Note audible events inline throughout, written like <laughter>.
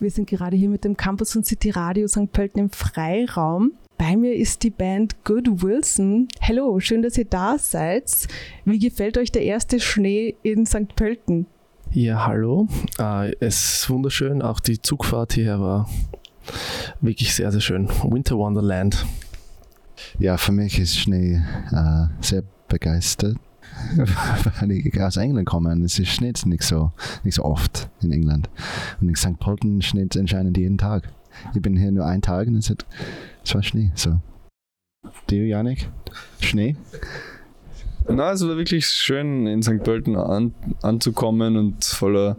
Wir sind gerade hier mit dem Campus und City Radio St. Pölten im Freiraum. Bei mir ist die Band Good Wilson. Hallo, schön, dass ihr da seid. Wie gefällt euch der erste Schnee in St. Pölten? Ja, hallo. Äh, es ist wunderschön. Auch die Zugfahrt hierher war wirklich sehr, sehr schön. Winter Wonderland. Ja, für mich ist Schnee äh, sehr begeistert. Weil <laughs> ich aus England komme es schneit nicht so, nicht so oft in England. Und in St. Pölten schneit anscheinend jeden Tag. Ich bin hier nur einen Tag und es, hat, es war Schnee. So. Du, Janik? Schnee? Na, es war wirklich schön, in St. Pölten an, anzukommen und voller,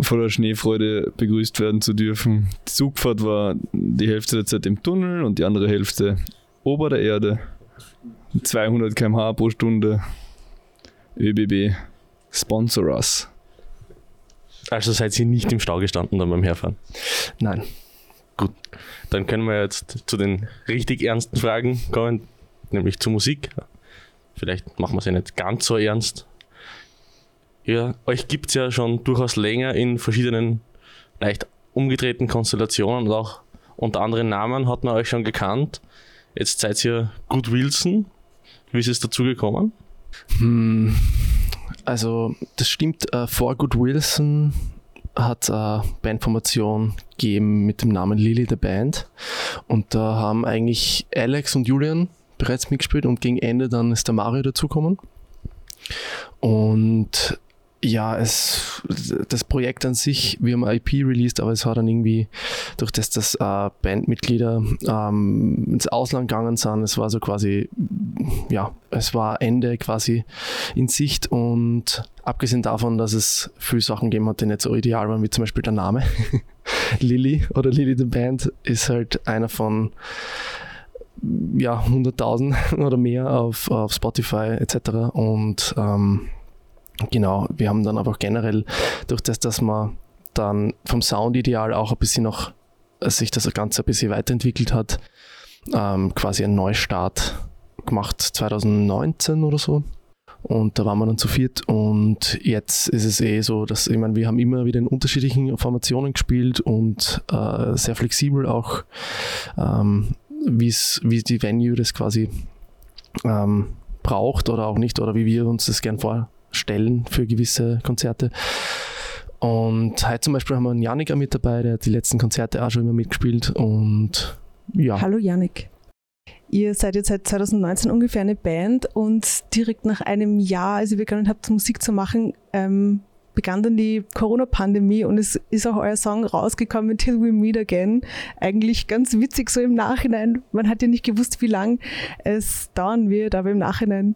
voller Schneefreude begrüßt werden zu dürfen. Die Zugfahrt war die Hälfte der Zeit im Tunnel und die andere Hälfte ober der Erde. 200 km/h pro Stunde. ÖBB, sponsor us. Also seid ihr nicht im Stau gestanden dann beim Herfahren? Nein. Gut, dann können wir jetzt zu den richtig ernsten Fragen kommen, nämlich zur Musik. Vielleicht machen wir es ja nicht ganz so ernst. Ja, euch gibt es ja schon durchaus länger in verschiedenen leicht umgedrehten Konstellationen und auch unter anderen Namen hat man euch schon gekannt. Jetzt seid ihr Good Wilson. Wie ist es dazu gekommen? Hm, also, das stimmt. Äh, vor Good Wilson hat eine Bandformation gegeben mit dem Namen Lily the Band. Und da haben eigentlich Alex und Julian bereits mitgespielt und gegen Ende dann ist der Mario dazugekommen. Und ja, es, das Projekt an sich, wir haben IP released, aber es war dann irgendwie, durch das, dass äh, Bandmitglieder ähm, ins Ausland gegangen sind, es war so quasi, ja, es war Ende quasi in Sicht und abgesehen davon, dass es viele Sachen gegeben hat, die nicht so ideal waren, wie zum Beispiel der Name. <laughs> Lilly oder Lilly the Band ist halt einer von ja, 100.000 <laughs> oder mehr auf, auf Spotify etc. Und ähm, genau, wir haben dann aber generell durch das, dass man dann vom Soundideal auch ein bisschen noch äh, sich das Ganze ein bisschen weiterentwickelt hat, ähm, quasi einen Neustart gemacht 2019 oder so. Und da waren wir dann zu viert und jetzt ist es eh so, dass, ich meine, wir haben immer wieder in unterschiedlichen Formationen gespielt und äh, sehr flexibel auch, ähm, wie die Venue das quasi ähm, braucht oder auch nicht oder wie wir uns das gern vorstellen für gewisse Konzerte. Und heute zum Beispiel haben wir einen Janika mit dabei, der hat die letzten Konzerte auch schon immer mitgespielt und ja. Hallo Janik. Ihr seid jetzt seit 2019 ungefähr eine Band und direkt nach einem Jahr, als ihr begonnen habt, Musik zu machen, ähm, begann dann die Corona-Pandemie und es ist auch euer Song rausgekommen, Till We Meet Again. Eigentlich ganz witzig so im Nachhinein. Man hat ja nicht gewusst, wie lang es dauern wird, aber im Nachhinein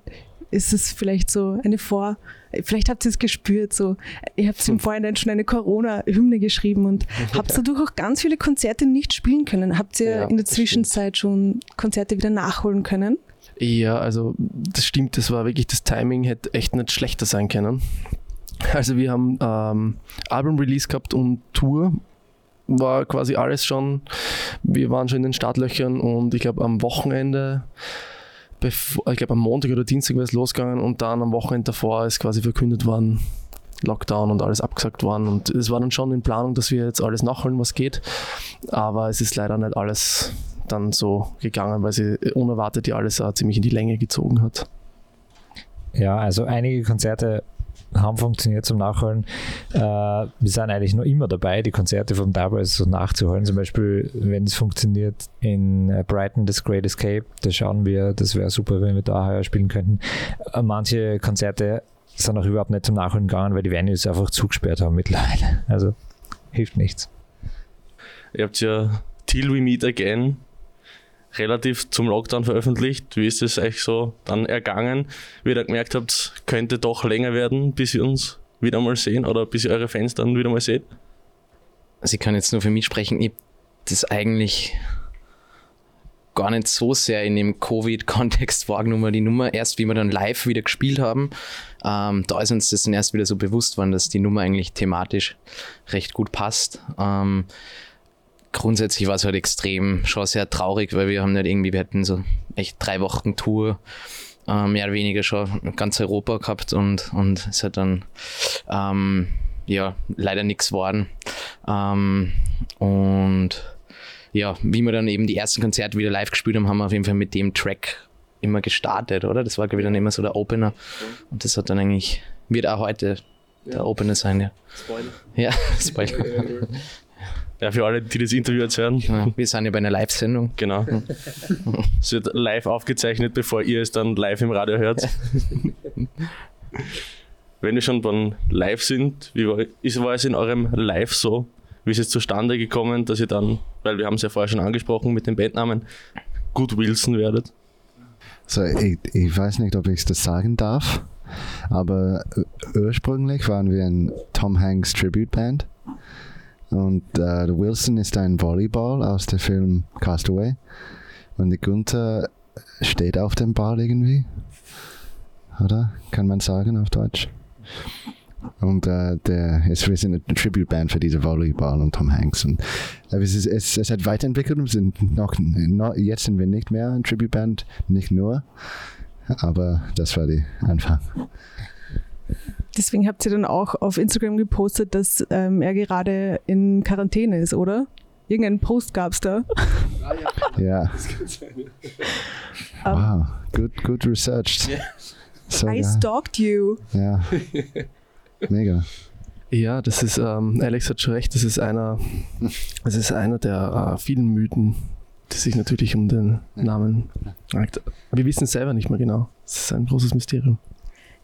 ist es vielleicht so eine Vor- vielleicht habt ihr es gespürt, so, ihr habt im Vorhinein schon eine Corona-Hymne geschrieben und <laughs> habt dadurch auch ganz viele Konzerte nicht spielen können. Habt ihr Ja, in der Zwischenzeit schon Konzerte wieder nachholen können? Ja, also das stimmt, das war wirklich, das Timing hätte echt nicht schlechter sein können. Also wir haben ähm, Album-Release gehabt und Tour, war quasi alles schon, wir waren schon in den Startlöchern und ich glaube am Wochenende, bevor, ich glaube am Montag oder Dienstag war es losgegangen und dann am Wochenende davor ist quasi verkündet worden, Lockdown und alles abgesagt worden und es war dann schon in Planung, dass wir jetzt alles nachholen, was geht, aber es ist leider nicht alles dann so gegangen, weil sie unerwartet ja alles auch ziemlich in die Länge gezogen hat. Ja, also einige Konzerte haben funktioniert zum Nachholen. Äh, wir sind eigentlich noch immer dabei, die Konzerte vom damals so nachzuholen. Zum Beispiel, wenn es funktioniert in äh, Brighton, das Great Escape, da schauen wir, das wäre super, wenn wir da heuer spielen könnten. Äh, manche Konzerte sind auch überhaupt nicht zum Nachholen gegangen, weil die Venues einfach zugesperrt haben mittlerweile. Also hilft nichts. Ihr habt ja Till We Meet Again relativ zum Lockdown veröffentlicht. Wie ist es euch so dann ergangen? Wie ihr gemerkt habt, könnte doch länger werden, bis wir uns wieder mal sehen oder bis ihr eure Fans dann wieder mal seht? Also ich kann jetzt nur für mich sprechen, ich das eigentlich gar nicht so sehr in dem Covid-Kontext <laughs> wahrgenommen, die Nummer. Erst wie wir dann live wieder gespielt haben, ähm, da ist uns das dann erst wieder so bewusst worden, dass die Nummer eigentlich thematisch recht gut passt. Ähm, grundsätzlich war es halt extrem schon sehr traurig, weil wir haben nicht irgendwie, wir hatten so echt drei Wochen Tour, äh, mehr oder weniger schon ganz Europa gehabt und, und es hat dann ähm, ja, leider nichts geworden. Ähm, und ja, wie wir dann eben die ersten Konzerte wieder live gespielt haben, haben wir auf jeden Fall mit dem Track immer gestartet, oder? Das war, glaube ich, dann immer so der Opener. Und das hat dann eigentlich, wird auch heute der Opener sein, ja. Spoiler. Ja, <laughs> Spoiler. <laughs> Ja, für alle, die das Interview jetzt hören, Genau. Wir sind ja bei einer Live-Sendung. genau. Es wird live aufgezeichnet, bevor ihr es dann live im Radio hört. Wenn wir schon beim Live sind, wie war, ist, war es in eurem Live so? Wie ist es zustande gekommen, dass ihr dann, weil wir haben es ja vorher schon angesprochen mit dem Bandnamen, Good Wilson werdet? So, ich, ich weiß nicht, ob ich das sagen darf, aber äh, ursprünglich waren wir ein Tom Hanks Tribute Band und äh, Wilson ist ein Volleyball aus dem Film Castaway und die Gunther steht auf dem Ball irgendwie, oder? Kann man sagen auf Deutsch? Und äh, der, es, wir sind eine Tribute Band für diese Volleyball und Tom Hanks. Und äh, es, ist, es, es hat weiterentwickelt. Wir sind noch, noch, jetzt sind wir nicht mehr ein Tribute Band, nicht nur. Aber das war der Anfang. Deswegen habt ihr dann auch auf Instagram gepostet, dass ähm, er gerade in Quarantäne ist, oder? Irgendeinen Post gab es da. <laughs> Ja. Wow, good, good researched. So, I ja, stalked you. ja. Mega. Ja, das ist, ähm, Alex hat schon recht, das ist einer, das ist einer der äh, vielen Mythen, die sich natürlich um den Namen. Wir wissen es selber nicht mehr genau. Es ist ein großes Mysterium.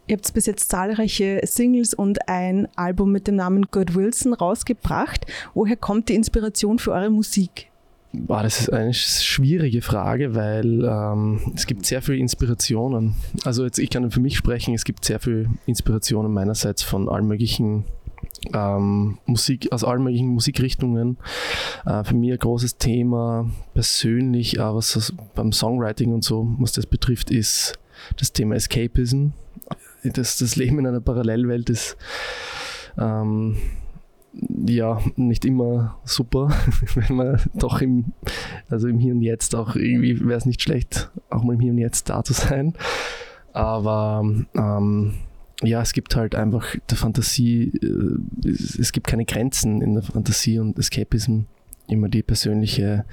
Ihr habt bis jetzt zahlreiche Singles und ein Album mit dem Namen God Wilson rausgebracht. Woher kommt die Inspiration für eure Musik? Boah, das ist eine schwierige Frage, weil ähm, es gibt sehr viele Inspirationen. Also jetzt, ich kann für mich sprechen, es gibt sehr viele Inspirationen meinerseits von allen möglichen ähm, Musik, aus allen möglichen Musikrichtungen. Äh, für mich ein großes Thema persönlich, aber was beim Songwriting und so, was das betrifft, ist das Thema Escapism. Das, das Leben in einer Parallelwelt ist ähm, ja nicht immer super, <laughs> wenn man doch im, also im Hier und Jetzt auch irgendwie wäre es nicht schlecht, auch mal im Hier und Jetzt da zu sein. Aber ähm, ja, es gibt halt einfach der Fantasie, äh, es, es gibt keine Grenzen in der Fantasie und Escapism immer die persönliche,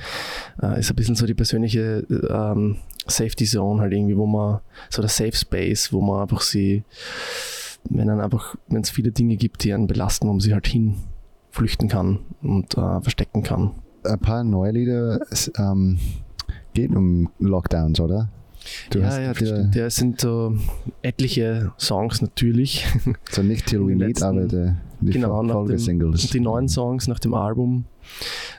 äh, ist ein bisschen so die persönliche ähm, Safety Zone halt irgendwie, wo man, so der Safe Space, wo man einfach sie, wenn dann einfach, wenn es viele Dinge gibt, die einen belasten, wo man sie halt hinflüchten kann und äh, verstecken kann. Ein paar neue Lieder es, ähm, geht um Lockdowns, oder? Du ja, ja, das. Ja, es sind so etliche Songs natürlich. So nicht Till We Meet, aber die, die genau, nach dem, die neuen Songs nach dem Album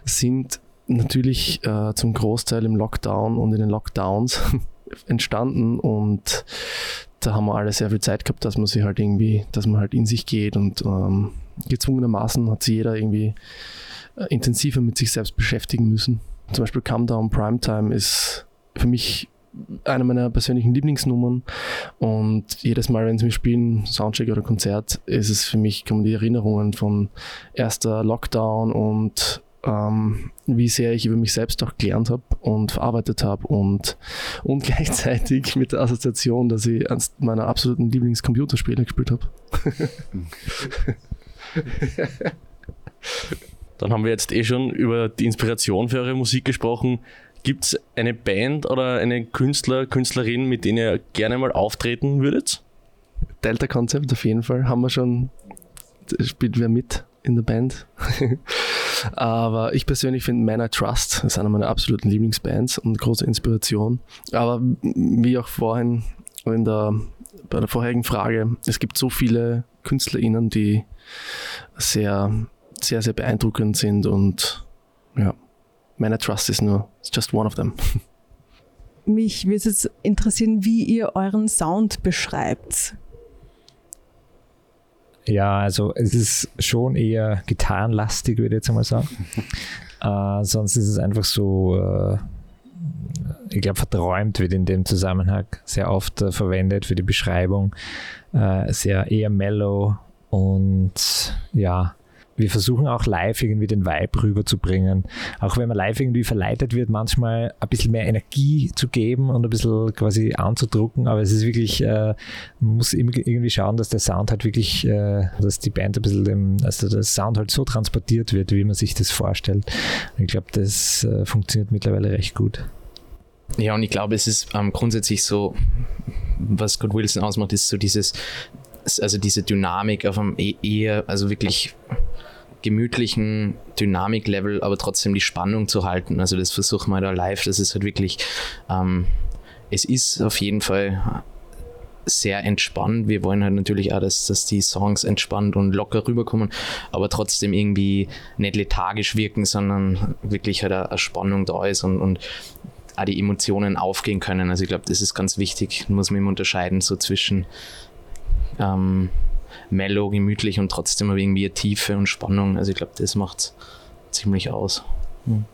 sind natürlich äh, zum Großteil im Lockdown und in den Lockdowns <laughs> entstanden und da haben wir alle sehr viel Zeit gehabt, dass man sich halt irgendwie, dass man halt in sich geht und ähm, gezwungenermaßen hat sich jeder irgendwie äh, intensiver mit sich selbst beschäftigen müssen. Zum Beispiel Calm Down Primetime ist für mich eine meiner persönlichen Lieblingsnummern und jedes Mal, wenn sie mir spielen, Soundcheck oder Konzert, ist es für mich, kommen die Erinnerungen von erster Lockdown und ähm, wie sehr ich über mich selbst auch gelernt habe und verarbeitet habe und, <laughs> und gleichzeitig mit der Assoziation, dass ich eines meiner absoluten Lieblingscomputerspiele gespielt habe. <laughs> Dann haben wir jetzt eh schon über die Inspiration für eure Musik gesprochen. Gibt es eine Band oder eine Künstler, Künstlerin, mit denen ihr gerne mal auftreten würdet? Delta Concept auf jeden Fall haben wir schon, spielt wer mit in der Band. <laughs> Aber ich persönlich finde Man I Trust ist einer meiner absoluten Lieblingsbands und große Inspiration. Aber wie auch vorhin in der, bei der vorherigen Frage, es gibt so viele KünstlerInnen, die sehr, sehr, sehr beeindruckend sind und ja, Man I Trust ist nur, it's just one of them. <laughs> Mich würde es jetzt interessieren, wie ihr euren Sound beschreibt. Ja, also es ist schon eher gitarrenlastig, würde ich jetzt einmal sagen. <laughs> äh, sonst ist es einfach so, äh, ich glaube, verträumt wird in dem Zusammenhang sehr oft äh, verwendet für die Beschreibung. Äh, sehr eher mellow und ja, wir versuchen auch live irgendwie den Vibe rüberzubringen. Auch wenn man live irgendwie verleitet wird, manchmal ein bisschen mehr Energie zu geben und ein bisschen quasi anzudrucken. Aber es ist wirklich, äh, man muss irgendwie schauen, dass der Sound halt wirklich, äh, dass die Band ein bisschen, dem, also der Sound halt so transportiert wird, wie man sich das vorstellt. ich glaube, das äh, funktioniert mittlerweile recht gut. Ja, und ich glaube, es ist ähm, grundsätzlich so, was Scott Wilson ausmacht, ist so dieses, also diese Dynamik auf einem e-, eher, also wirklich gemütlichen Dynamik-Level, aber trotzdem die Spannung zu halten. Also das versuchen wir da live. Das ist halt wirklich, ähm, es ist auf jeden Fall sehr entspannt. Wir wollen halt natürlich auch, dass, dass die Songs entspannt und locker rüberkommen, aber trotzdem irgendwie nicht lethargisch wirken, sondern wirklich halt eine, Spannung da ist und, und auch die Emotionen aufgehen können. Also ich glaube, das ist ganz wichtig. Muss man immer unterscheiden so zwischen ähm, mellow, gemütlich und trotzdem aber irgendwie eine Tiefe und Spannung. Also ich glaube, das macht es ziemlich aus. Hm.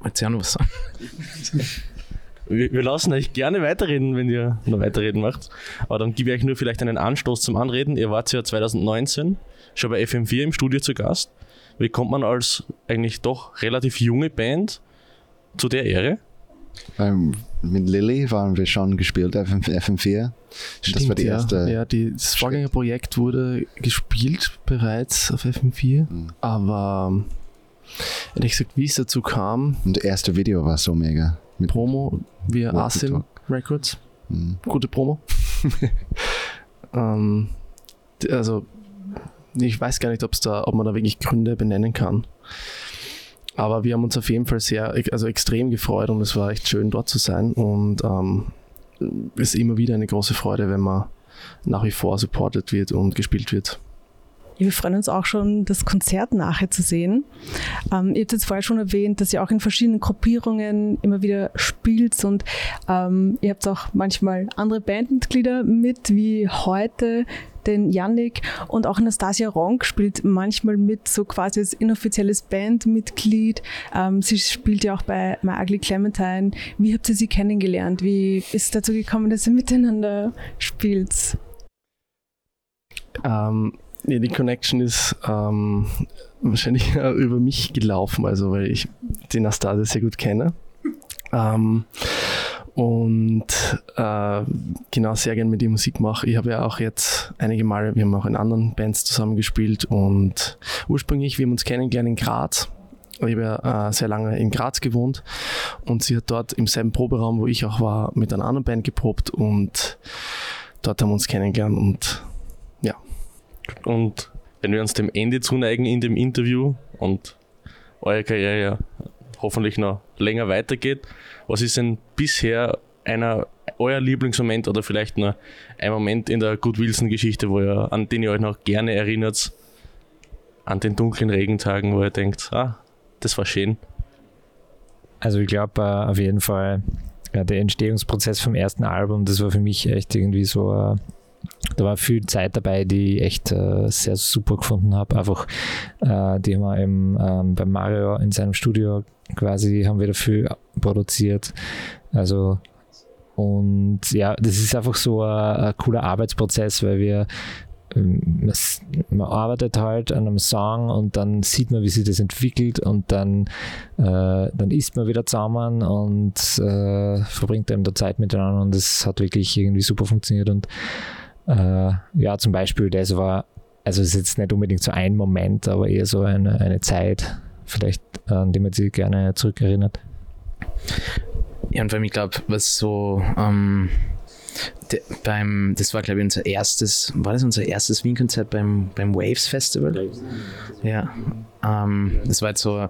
Wollt ihr auch noch was sagen? Wir, wir, lassen euch gerne weiterreden, wenn ihr noch weiterreden macht. Aber dann gebe ich euch nur vielleicht einen Anstoß zum Anreden. Ihr wart ja 2019 schon bei FM4 im Studio zu Gast. Wie kommt man als eigentlich doch relativ junge Band zu der Ehre? Ähm, mit Lilly waren wir schon gespielt auf FM4. Stimmt, das war die erste. Ja, die, das Vorgängerprojekt wurde gespielt bereits auf FM4, mhm. aber ehrlich gesagt, wie es dazu kam. Und das erste Video war so mega. Mit Promo via Asim Records. Mhm. Gute Promo. <laughs> ähm, also, ich weiß gar nicht, ob's da, ob man da wirklich Gründe benennen kann. Aber wir haben uns auf jeden Fall sehr, also extrem gefreut und es war echt schön dort zu sein. Und ähm, ist immer wieder eine große Freude, wenn man nach wie vor supported wird und gespielt wird. Wir freuen uns auch schon, das Konzert nachher zu sehen. Ähm, ihr habt jetzt vorher schon erwähnt, dass ihr auch in verschiedenen Gruppierungen immer wieder spielt und ähm, ihr habt auch manchmal andere Bandmitglieder mit, wie heute den Yannick und auch Anastasia Ronk spielt manchmal mit, so quasi als inoffizielles Bandmitglied. Ähm, sie spielt ja auch bei My Ugly Clementine. Wie habt ihr sie kennengelernt? Wie ist es dazu gekommen, dass ihr miteinander spielt? Ähm, ja, die Connection ist ähm, wahrscheinlich über mich gelaufen, also weil ich die Anastasia sehr gut kenne. Ähm, und äh, genau sehr gerne mit ihr Musik mache. Ich habe ja auch jetzt einige Male, wir haben auch in anderen Bands zusammen gespielt und ursprünglich, wir haben uns kennengelernt in Graz. Ich habe ja äh, sehr lange in Graz gewohnt und sie hat dort im selben Proberaum, wo ich auch war, mit einer anderen Band geprobt und dort haben wir uns kennengelernt und ja. Und wenn wir uns dem Ende zuneigen in dem Interview und eure Karriere hoffentlich noch länger weitergeht, was ist denn bisher einer euer Lieblingsmoment oder vielleicht nur ein Moment in der Good Wilson-Geschichte, wo ihr, an den ihr euch noch gerne erinnert, an den dunklen Regentagen, wo ihr denkt, ah, das war schön? Also ich glaube uh, auf jeden Fall, ja, der Entstehungsprozess vom ersten Album, das war für mich echt irgendwie so, uh, da war viel Zeit dabei, die ich echt uh, sehr super gefunden habe. Einfach, die haben wir eben ähm, bei Mario in seinem Studio quasi haben wir dafür produziert. Also und ja, das ist einfach so ein, ein cooler Arbeitsprozess, weil wir ähm, man arbeitet halt an einem Song und dann sieht man, wie sich das entwickelt und dann, äh, dann isst man wieder zusammen und äh, verbringt eben da Zeit miteinander und das hat wirklich irgendwie super funktioniert und äh, ja, zum Beispiel das war, also es ist jetzt nicht unbedingt so ein Moment, aber eher so eine, eine Zeit, vielleicht an die man sich gerne zurückerinnert. Ja, und vor allem, ich glaube, was so ähm, de, beim, das war glaube ich unser erstes, war das unser erstes Wien-Konzert beim, beim Waves Festival? Ja, ähm, das war jetzt so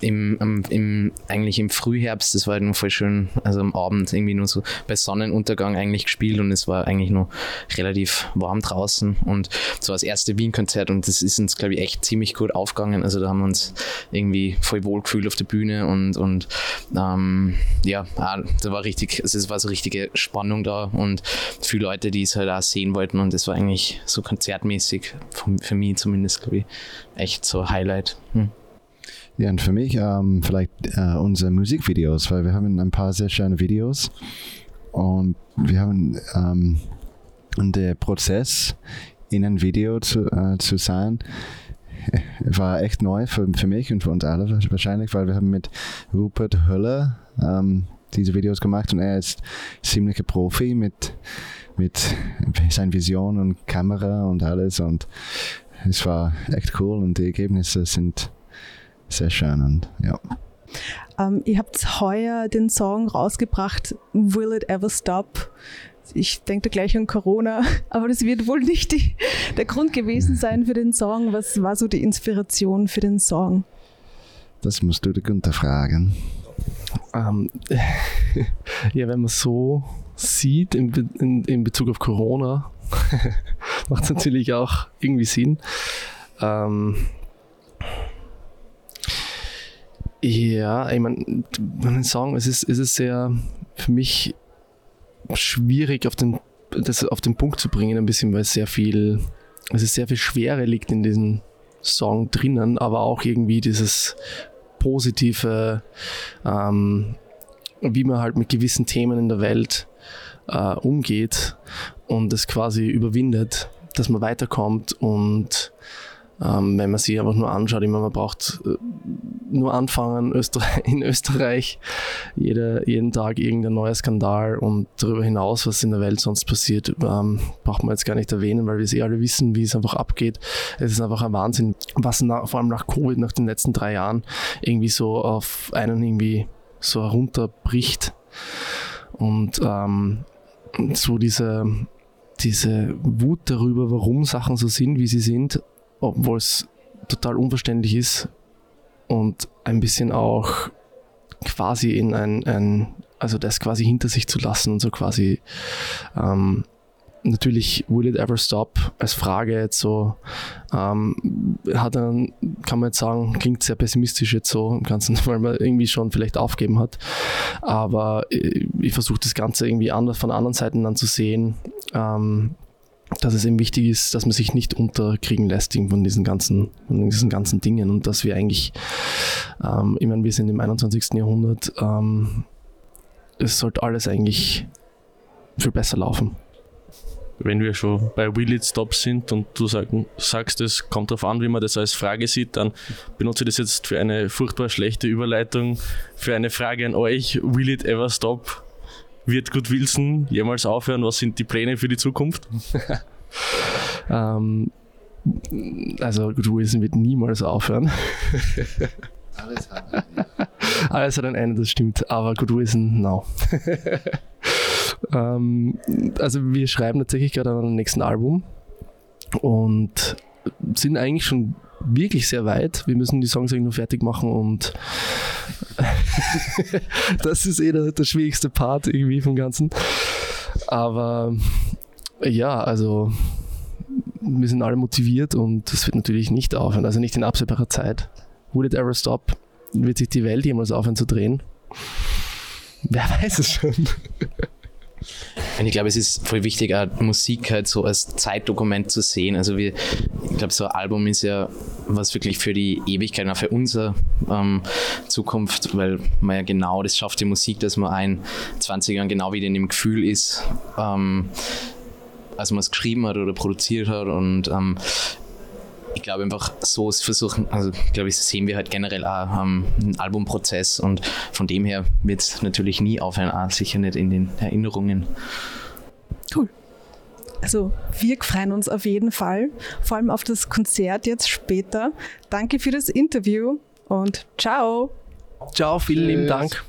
im, im, eigentlich im Frühherbst, das war halt nur voll schön, also am Abend irgendwie nur so bei Sonnenuntergang eigentlich gespielt und es war eigentlich nur relativ warm draußen und so das erste Wien-Konzert und das ist uns, glaube ich, echt ziemlich gut aufgegangen. Also da haben wir uns irgendwie voll wohl gefühlt auf der Bühne und, und ähm, ja, da war richtig, also es war so richtige Spannung da und viele Leute, die es halt auch sehen wollten und das war eigentlich so konzertmäßig, für mich zumindest, glaube ich, echt so Highlight. Hm. Ja, und für mich ähm, vielleicht äh, unsere Musikvideos, weil wir haben ein paar sehr schöne Videos. Und wir haben ähm, der Prozess in ein Video zu, äh, zu sein, <laughs> war echt neu für, für mich und für uns alle wahrscheinlich, weil wir haben mit Rupert Höller ähm, diese Videos gemacht und er ist ziemlicher Profi mit, mit seiner Vision und Kamera und alles und es war echt cool und die Ergebnisse sind sehr schön und ja. Ähm, ihr habt heuer den Song rausgebracht, Will It Ever Stop? Ich denke gleich an Corona, <laughs> aber das wird wohl nicht die, der Grund gewesen sein für den Song. Was war so die Inspiration für den Song? Das musst du den Günther fragen. Ähm, <laughs> ja, wenn man so sieht in, in, in Bezug auf Corona, <laughs> macht es natürlich auch irgendwie Sinn. Ähm, ja, ich meine, man sagen, es ist, es ist sehr für mich schwierig auf den, das auf den Punkt zu bringen, ein bisschen, weil es sehr viel, ist sehr viel Schwere liegt in diesem Song drinnen, aber auch irgendwie dieses positive, ähm, wie man halt mit gewissen Themen in der Welt äh, umgeht und es quasi überwindet, dass man weiterkommt und ähm, wenn man sich einfach nur anschaut, immer man braucht äh, nur anfangen Österreich, <laughs> in Österreich, jeder, jeden Tag irgendein neuer Skandal und darüber hinaus, was in der Welt sonst passiert, ähm, braucht man jetzt gar nicht erwähnen, weil wir es eh alle wissen, wie es einfach abgeht. Es ist einfach ein Wahnsinn, was nach, vor allem nach Covid, nach den letzten drei Jahren, irgendwie so auf einen irgendwie so herunterbricht. Und ähm, so diese, diese Wut darüber, warum Sachen so sind, wie sie sind, obwohl es total unverständlich ist und ein bisschen auch quasi in ein, ein also das quasi hinter sich zu lassen und so quasi ähm, natürlich will it ever stop als Frage jetzt so ähm, hat dann kann man jetzt sagen klingt sehr pessimistisch jetzt so im Ganzen <laughs> weil man irgendwie schon vielleicht aufgeben hat. Aber ich, ich versuche das Ganze irgendwie anders von anderen Seiten dann zu sehen. Ähm, dass es eben wichtig ist, dass man sich nicht unterkriegen lässt von diesen ganzen, von diesen ganzen Dingen und dass wir eigentlich, ähm, ich meine, wir sind im 21. Jahrhundert, ähm, es sollte alles eigentlich viel besser laufen. Wenn wir schon bei Will It Stop sind und du sag, sagst, es kommt darauf an, wie man das als Frage sieht, dann benutze ich das jetzt für eine furchtbar schlechte Überleitung, für eine Frage an euch. Will it ever stop? Wird Good Wilson jemals aufhören? Was sind die Pläne für die Zukunft? <laughs> ähm, also Good Wilson wird niemals aufhören. Alles hat ein <laughs> Alles hat ein Ende, das stimmt. Aber Good Wilson, no. <laughs> ähm, also wir schreiben tatsächlich gerade an einem nächsten Album und sind eigentlich schon wirklich sehr weit. Wir müssen die Songs eigentlich nur fertig machen und <laughs> das ist eh der, der, schwierigste Part irgendwie vom Ganzen. Aber ja, also wir sind alle motiviert und das wird natürlich nicht aufhören, also nicht in absehbarer Zeit. Would it ever stop? Wird sich die Welt jemals aufhören zu drehen? Wer weiß es schon. Und ich glaube, es ist voll wichtig, auch Musik halt so als Zeitdokument zu sehen. Also wir, ich glaube, so ein Album ist ja was wirklich für die Ewigkeit, auch für unsere ähm, Zukunft, weil man ja genau das schafft, die Musik, dass man ein 20 Jahren genau wieder in dem Gefühl ist, ähm, als man es geschrieben hat oder produziert hat. Und ähm, ich glaube einfach so versuchen, also glaube ich, sehen wir halt generell auch ähm, einen Albumprozess und von dem her wird es natürlich nie aufhören, auch sicher nicht in den Erinnerungen. Cool. Also wir freuen uns auf jeden Fall, vor allem auf das Konzert jetzt später. Danke für das Interview und ciao. Ciao, vielen Tschüss. lieben Dank.